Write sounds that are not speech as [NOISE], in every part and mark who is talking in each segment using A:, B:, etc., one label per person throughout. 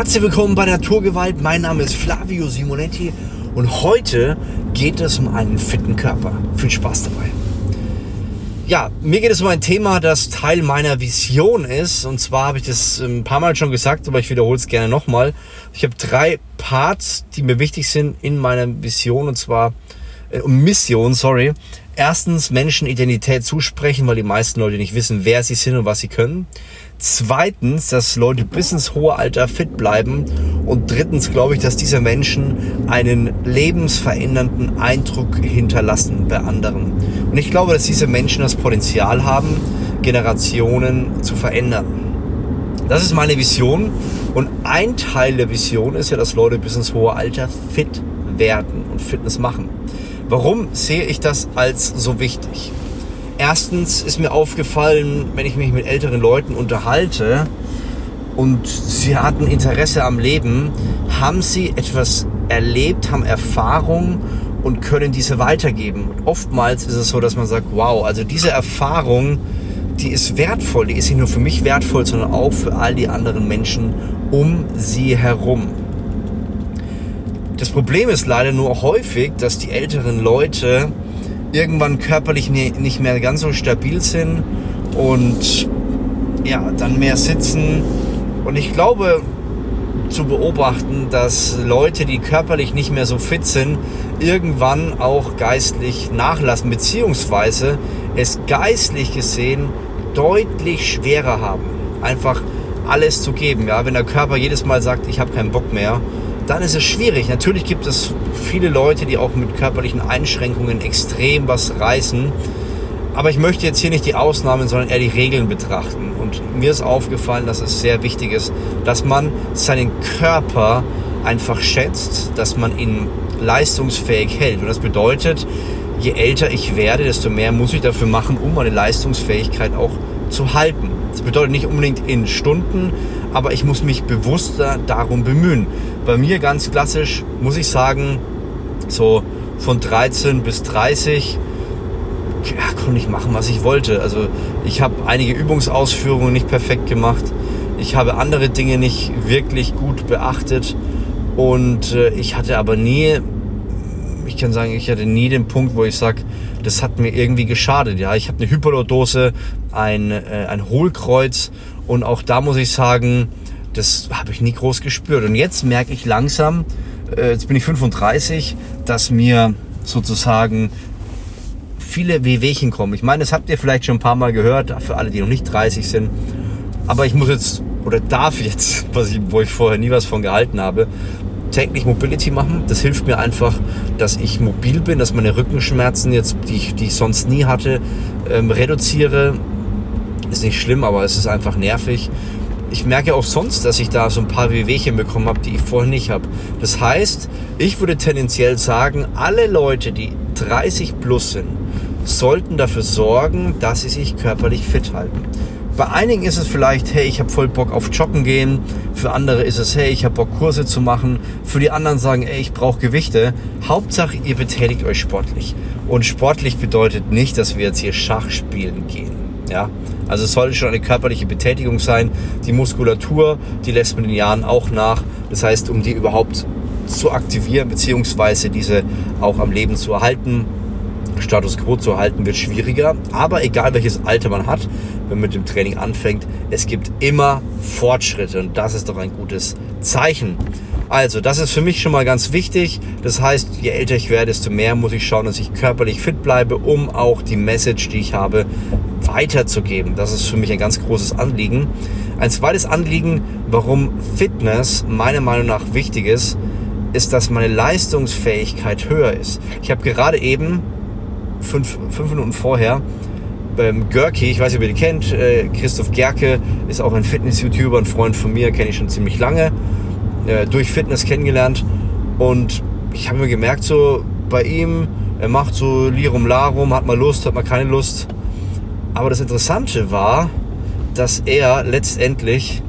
A: Herzlich willkommen bei Naturgewalt. Mein Name ist Flavio Simonetti und heute geht es um einen fitten Körper. Viel Spaß dabei. Ja, mir geht es um ein Thema, das Teil meiner Vision ist. Und zwar habe ich das ein paar Mal schon gesagt, aber ich wiederhole es gerne nochmal. Ich habe drei Parts, die mir wichtig sind in meiner Vision und zwar äh, Mission, sorry. Erstens Menschen Identität zusprechen, weil die meisten Leute nicht wissen, wer sie sind und was sie können. Zweitens, dass Leute bis ins hohe Alter fit bleiben. Und drittens glaube ich, dass diese Menschen einen lebensverändernden Eindruck hinterlassen bei anderen. Und ich glaube, dass diese Menschen das Potenzial haben, Generationen zu verändern. Das ist meine Vision. Und ein Teil der Vision ist ja, dass Leute bis ins hohe Alter fit werden und Fitness machen. Warum sehe ich das als so wichtig? Erstens ist mir aufgefallen, wenn ich mich mit älteren Leuten unterhalte und sie hatten Interesse am Leben, haben sie etwas erlebt, haben Erfahrung und können diese weitergeben. Und oftmals ist es so, dass man sagt, wow, also diese Erfahrung, die ist wertvoll, die ist nicht nur für mich wertvoll, sondern auch für all die anderen Menschen um sie herum. Das Problem ist leider nur häufig, dass die älteren Leute irgendwann körperlich nicht mehr ganz so stabil sind und ja, dann mehr sitzen. Und ich glaube zu beobachten, dass Leute, die körperlich nicht mehr so fit sind, irgendwann auch geistlich nachlassen, beziehungsweise es geistlich gesehen deutlich schwerer haben. Einfach alles zu geben. Ja, wenn der Körper jedes Mal sagt, ich habe keinen Bock mehr, dann ist es schwierig. Natürlich gibt es viele Leute, die auch mit körperlichen Einschränkungen extrem was reißen. Aber ich möchte jetzt hier nicht die Ausnahmen, sondern eher die Regeln betrachten. Und mir ist aufgefallen, dass es sehr wichtig ist, dass man seinen Körper einfach schätzt, dass man ihn leistungsfähig hält. Und das bedeutet, je älter ich werde, desto mehr muss ich dafür machen, um meine Leistungsfähigkeit auch zu halten. Das bedeutet nicht unbedingt in Stunden, aber ich muss mich bewusster darum bemühen. Bei mir ganz klassisch muss ich sagen, so von 13 bis 30 ja, konnte ich machen, was ich wollte. Also ich habe einige Übungsausführungen nicht perfekt gemacht. Ich habe andere Dinge nicht wirklich gut beachtet. Und äh, ich hatte aber nie, ich kann sagen, ich hatte nie den Punkt, wo ich sage, das hat mir irgendwie geschadet. Ja, ich habe eine Hyperlordose, ein, äh, ein Hohlkreuz und auch da muss ich sagen, das habe ich nie groß gespürt. Und jetzt merke ich langsam, äh, jetzt bin ich 35, dass mir sozusagen viele Wehwehchen kommen. Ich meine, das habt ihr vielleicht schon ein paar Mal gehört, für alle, die noch nicht 30 sind. Aber ich muss jetzt oder darf jetzt, [LAUGHS] was ich, wo ich vorher nie was von gehalten habe, täglich Mobility machen. Das hilft mir einfach, dass ich mobil bin, dass meine Rückenschmerzen jetzt, die ich, die ich sonst nie hatte, ähm, reduziere. Ist nicht schlimm, aber es ist einfach nervig. Ich merke auch sonst, dass ich da so ein paar Wehwehchen bekommen habe, die ich vorher nicht habe. Das heißt, ich würde tendenziell sagen, alle Leute, die 30 plus sind, sollten dafür sorgen, dass sie sich körperlich fit halten. Bei einigen ist es vielleicht, hey, ich habe voll Bock auf Joggen gehen. Für andere ist es, hey, ich habe Bock Kurse zu machen. Für die anderen sagen, ey, ich brauche Gewichte. Hauptsache, ihr betätigt euch sportlich. Und sportlich bedeutet nicht, dass wir jetzt hier Schach spielen gehen. Ja, also es sollte schon eine körperliche Betätigung sein. Die Muskulatur, die lässt mit den Jahren auch nach. Das heißt, um die überhaupt zu aktivieren, beziehungsweise diese auch am Leben zu erhalten, Status quo zu halten, wird schwieriger. Aber egal welches Alter man hat, wenn man mit dem Training anfängt, es gibt immer Fortschritte und das ist doch ein gutes Zeichen. Also, das ist für mich schon mal ganz wichtig. Das heißt, je älter ich werde, desto mehr muss ich schauen, dass ich körperlich fit bleibe, um auch die Message, die ich habe, weiterzugeben. Das ist für mich ein ganz großes Anliegen. Ein zweites Anliegen, warum Fitness meiner Meinung nach wichtig ist, ist, dass meine Leistungsfähigkeit höher ist. Ich habe gerade eben fünf, fünf Minuten vorher beim Görki, ich weiß nicht, ob ihr die kennt, äh, Christoph Gerke ist auch ein Fitness-YouTuber, ein Freund von mir, kenne ich schon ziemlich lange, äh, durch Fitness kennengelernt und ich habe mir gemerkt, so bei ihm, er macht so Lirum Larum, hat mal Lust, hat mal keine Lust. Aber das Interessante war, dass er letztendlich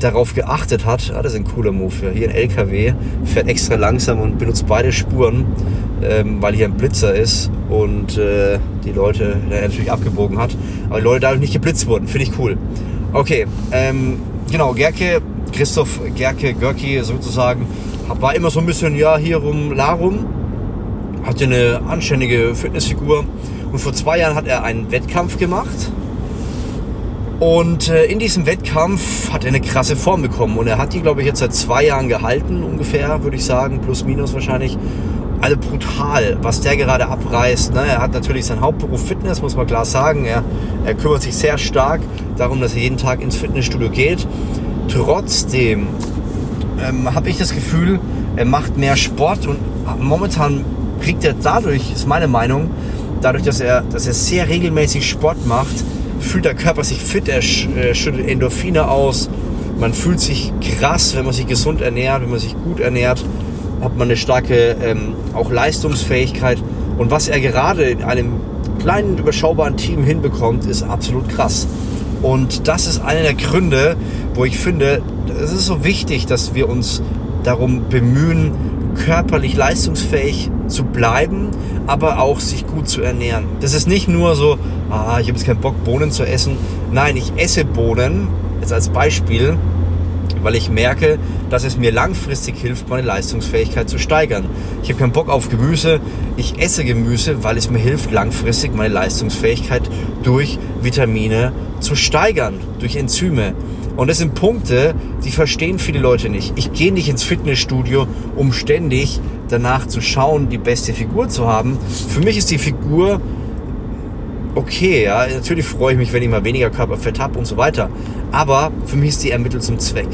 A: darauf geachtet hat, ah, das ist ein cooler Move, ja. hier ein LKW, fährt extra langsam und benutzt beide Spuren, ähm, weil hier ein Blitzer ist und äh, die Leute, der natürlich abgebogen hat, aber die Leute dadurch nicht geblitzt wurden, finde ich cool. Okay, ähm, genau, Gerke Christoph Gerke, Görki sozusagen, war immer so ein bisschen, ja, hier rum, la rum. Hatte eine anständige Fitnessfigur. Und vor zwei Jahren hat er einen Wettkampf gemacht. Und äh, in diesem Wettkampf hat er eine krasse Form bekommen. Und er hat die, glaube ich, jetzt seit zwei Jahren gehalten, ungefähr, würde ich sagen. Plus, minus wahrscheinlich. Also brutal, was der gerade abreißt. Ne? Er hat natürlich seinen Hauptberuf Fitness, muss man klar sagen. Er, er kümmert sich sehr stark darum, dass er jeden Tag ins Fitnessstudio geht. Trotzdem ähm, habe ich das Gefühl, er macht mehr Sport und momentan kriegt er dadurch, ist meine Meinung, dadurch, dass er, dass er sehr regelmäßig Sport macht, fühlt der Körper sich fit, er schüttet Endorphine aus, man fühlt sich krass, wenn man sich gesund ernährt, wenn man sich gut ernährt, hat man eine starke ähm, auch Leistungsfähigkeit. Und was er gerade in einem kleinen, überschaubaren Team hinbekommt, ist absolut krass. Und das ist einer der Gründe, wo ich finde, es ist so wichtig, dass wir uns darum bemühen, körperlich leistungsfähig zu bleiben, aber auch sich gut zu ernähren. Das ist nicht nur so, ah, ich habe jetzt keinen Bock, Bohnen zu essen. Nein, ich esse Bohnen, jetzt als Beispiel, weil ich merke, dass es mir langfristig hilft, meine Leistungsfähigkeit zu steigern. Ich habe keinen Bock auf Gemüse, ich esse Gemüse, weil es mir hilft, langfristig meine Leistungsfähigkeit durch Vitamine zu steigern, durch Enzyme. Und das sind Punkte, die verstehen viele Leute nicht. Ich gehe nicht ins Fitnessstudio, um ständig danach zu schauen, die beste Figur zu haben. Für mich ist die Figur okay, ja. Natürlich freue ich mich, wenn ich mal weniger Körperfett habe und so weiter. Aber für mich ist die ermittelt zum Zweck.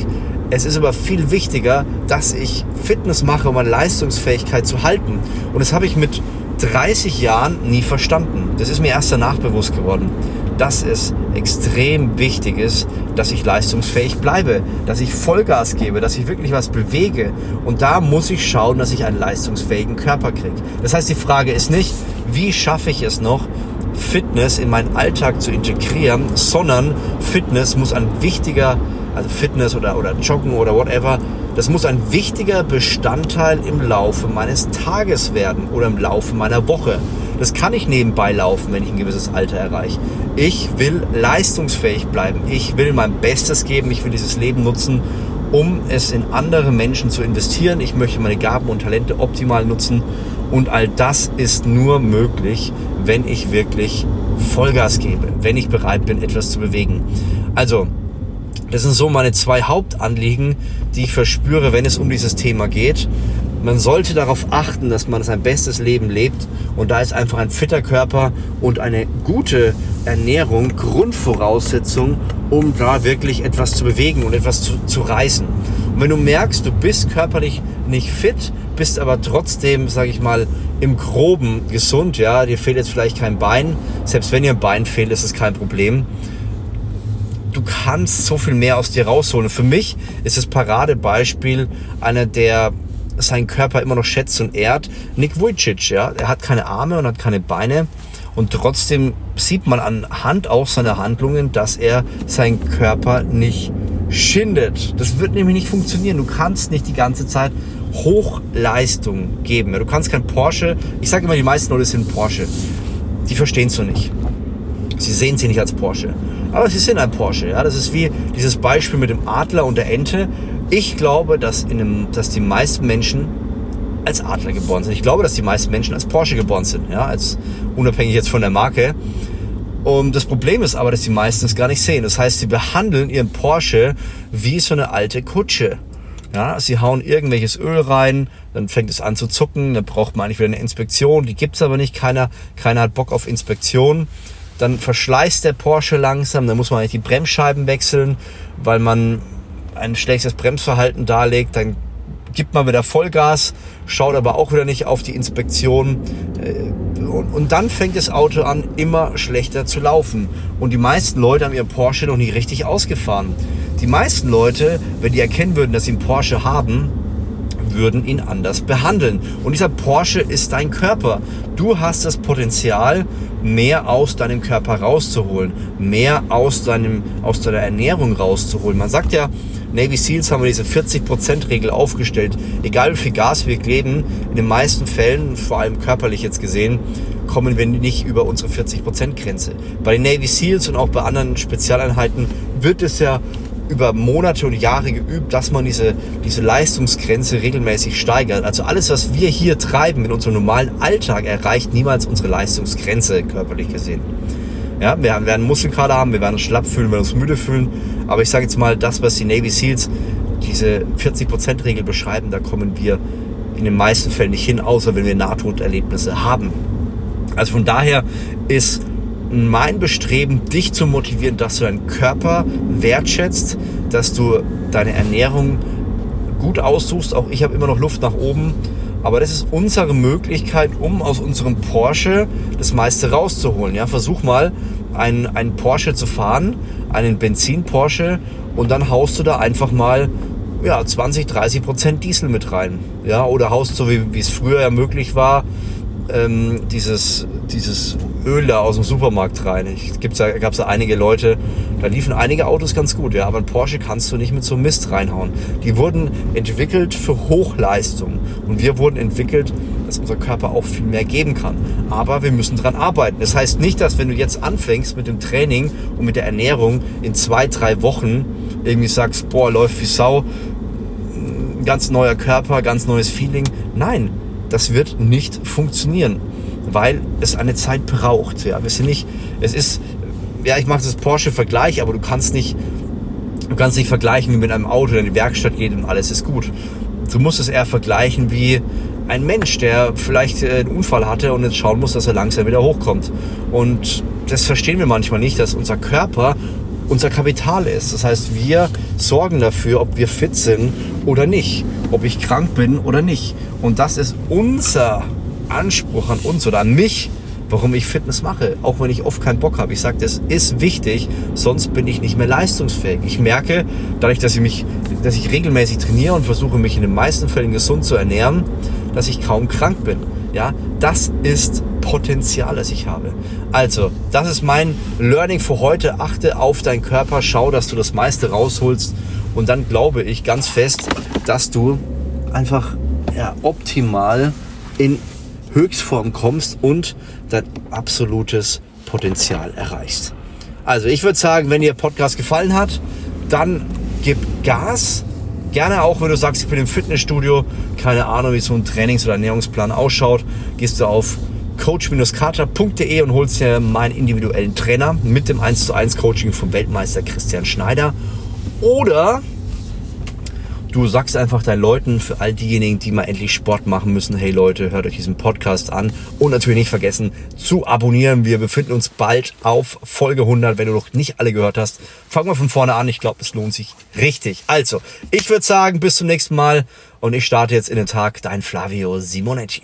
A: Es ist aber viel wichtiger, dass ich Fitness mache, um meine Leistungsfähigkeit zu halten. Und das habe ich mit 30 Jahren nie verstanden. Das ist mir erst danach bewusst geworden dass es extrem wichtig ist, dass ich leistungsfähig bleibe, dass ich Vollgas gebe, dass ich wirklich was bewege. Und da muss ich schauen, dass ich einen leistungsfähigen Körper kriege. Das heißt, die Frage ist nicht, wie schaffe ich es noch, Fitness in meinen Alltag zu integrieren, sondern Fitness muss ein wichtiger, also Fitness oder, oder Joggen oder whatever, das muss ein wichtiger Bestandteil im Laufe meines Tages werden oder im Laufe meiner Woche. Das kann ich nebenbei laufen, wenn ich ein gewisses Alter erreiche. Ich will leistungsfähig bleiben. Ich will mein Bestes geben. Ich will dieses Leben nutzen, um es in andere Menschen zu investieren. Ich möchte meine Gaben und Talente optimal nutzen. Und all das ist nur möglich, wenn ich wirklich Vollgas gebe, wenn ich bereit bin, etwas zu bewegen. Also, das sind so meine zwei Hauptanliegen, die ich verspüre, wenn es um dieses Thema geht. Man sollte darauf achten, dass man sein bestes Leben lebt. Und da ist einfach ein fitter Körper und eine gute Ernährung Grundvoraussetzung, um da wirklich etwas zu bewegen und etwas zu, zu reißen. Und wenn du merkst, du bist körperlich nicht fit, bist aber trotzdem, sage ich mal, im Groben gesund, ja, dir fehlt jetzt vielleicht kein Bein. Selbst wenn dir ein Bein fehlt, ist es kein Problem du kannst so viel mehr aus dir rausholen. für mich ist das Paradebeispiel einer der seinen Körper immer noch schätzt und ehrt. Nick Vujicic, ja, er hat keine Arme und hat keine Beine und trotzdem sieht man anhand auch seiner Handlungen, dass er seinen Körper nicht schindet. Das wird nämlich nicht funktionieren. Du kannst nicht die ganze Zeit Hochleistung geben. Du kannst kein Porsche. Ich sage immer, die meisten Leute sind Porsche. Die verstehen es so nicht. Sie sehen sie nicht als Porsche. Aber sie sind ein Porsche. Ja? Das ist wie dieses Beispiel mit dem Adler und der Ente. Ich glaube, dass, in einem, dass die meisten Menschen als Adler geboren sind. Ich glaube, dass die meisten Menschen als Porsche geboren sind, ja, als unabhängig jetzt von der Marke. Und das Problem ist aber, dass die meisten es gar nicht sehen. Das heißt, sie behandeln ihren Porsche wie so eine alte Kutsche. Ja, sie hauen irgendwelches Öl rein, dann fängt es an zu zucken, dann braucht man eigentlich wieder eine Inspektion, die gibt's aber nicht, keiner, keiner hat Bock auf Inspektion. Dann verschleißt der Porsche langsam, dann muss man eigentlich die Bremsscheiben wechseln, weil man ein schlechtes Bremsverhalten darlegt, dann gibt man wieder Vollgas, schaut aber auch wieder nicht auf die Inspektion. Äh, und dann fängt das Auto an, immer schlechter zu laufen. Und die meisten Leute haben ihren Porsche noch nie richtig ausgefahren. Die meisten Leute, wenn die erkennen würden, dass sie einen Porsche haben, würden ihn anders behandeln. Und dieser Porsche ist dein Körper. Du hast das Potenzial, mehr aus deinem Körper rauszuholen, mehr aus, deinem, aus deiner Ernährung rauszuholen. Man sagt ja, Navy Seals haben wir diese 40%-Regel aufgestellt. Egal wie viel Gas wir kleben, in den meisten Fällen, vor allem körperlich jetzt gesehen, kommen wir nicht über unsere 40%-Grenze. Bei den Navy Seals und auch bei anderen Spezialeinheiten wird es ja über Monate und Jahre geübt, dass man diese, diese Leistungsgrenze regelmäßig steigert. Also alles, was wir hier treiben in unserem normalen Alltag, erreicht niemals unsere Leistungsgrenze, körperlich gesehen. Ja, wir werden Muskelkater haben, wir werden uns schlapp fühlen, wir werden uns müde fühlen. Aber ich sage jetzt mal, das, was die Navy Seals, diese 40%-Regel beschreiben, da kommen wir in den meisten Fällen nicht hin, außer wenn wir Nahtoderlebnisse haben. Also von daher ist mein Bestreben, dich zu motivieren, dass du deinen Körper wertschätzt, dass du deine Ernährung gut aussuchst. Auch ich habe immer noch Luft nach oben. Aber das ist unsere Möglichkeit, um aus unserem Porsche das meiste rauszuholen. Ja, versuch mal, einen, einen Porsche zu fahren, einen Benzin-Porsche, und dann haust du da einfach mal ja, 20, 30 Prozent Diesel mit rein. Ja, oder haust so, wie, es früher ja möglich war, ähm, dieses, dieses Öl da aus dem Supermarkt rein. Es gab da einige Leute, da liefen einige Autos ganz gut, ja, aber ein Porsche kannst du nicht mit so Mist reinhauen. Die wurden entwickelt für Hochleistung und wir wurden entwickelt, dass unser Körper auch viel mehr geben kann. Aber wir müssen dran arbeiten. Das heißt nicht, dass wenn du jetzt anfängst mit dem Training und mit der Ernährung in zwei, drei Wochen irgendwie sagst, boah, läuft wie Sau, ganz neuer Körper, ganz neues Feeling. Nein, das wird nicht funktionieren, weil es eine Zeit braucht. Ja, wir sind nicht, es ist, ja, ich mache das Porsche-Vergleich, aber du kannst nicht, du kannst nicht vergleichen, wie mit einem Auto, in die Werkstatt geht und alles ist gut. Du musst es eher vergleichen wie ein Mensch, der vielleicht äh, einen Unfall hatte und jetzt schauen muss, dass er langsam wieder hochkommt. Und das verstehen wir manchmal nicht, dass unser Körper unser Kapital ist. Das heißt, wir sorgen dafür, ob wir fit sind oder nicht, ob ich krank bin oder nicht. Und das ist unser Anspruch an uns oder an mich, warum ich Fitness mache, auch wenn ich oft keinen Bock habe. Ich sage, das ist wichtig, sonst bin ich nicht mehr leistungsfähig. Ich merke, dadurch, dass ich mich, dass ich regelmäßig trainiere und versuche, mich in den meisten Fällen gesund zu ernähren, dass ich kaum krank bin. Ja, das ist Potenzial, das ich habe. Also, das ist mein Learning für heute. Achte auf deinen Körper, schau, dass du das meiste rausholst und dann glaube ich ganz fest, dass du einfach ja, optimal in Höchstform kommst und dein absolutes Potenzial erreichst. Also ich würde sagen, wenn dir Podcast gefallen hat, dann gib Gas. Gerne auch, wenn du sagst, ich bin im Fitnessstudio, keine Ahnung, wie so ein Trainings- oder Ernährungsplan ausschaut, gehst du auf coach-carter.de und holst dir meinen individuellen Trainer mit dem 1 zu 1 Coaching vom Weltmeister Christian Schneider. Oder du sagst einfach deinen Leuten, für all diejenigen, die mal endlich Sport machen müssen, hey Leute, hört euch diesen Podcast an und natürlich nicht vergessen zu abonnieren. Wir befinden uns bald auf Folge 100. Wenn du noch nicht alle gehört hast, fangen wir von vorne an. Ich glaube, es lohnt sich richtig. Also, ich würde sagen, bis zum nächsten Mal und ich starte jetzt in den Tag. Dein Flavio Simonetti.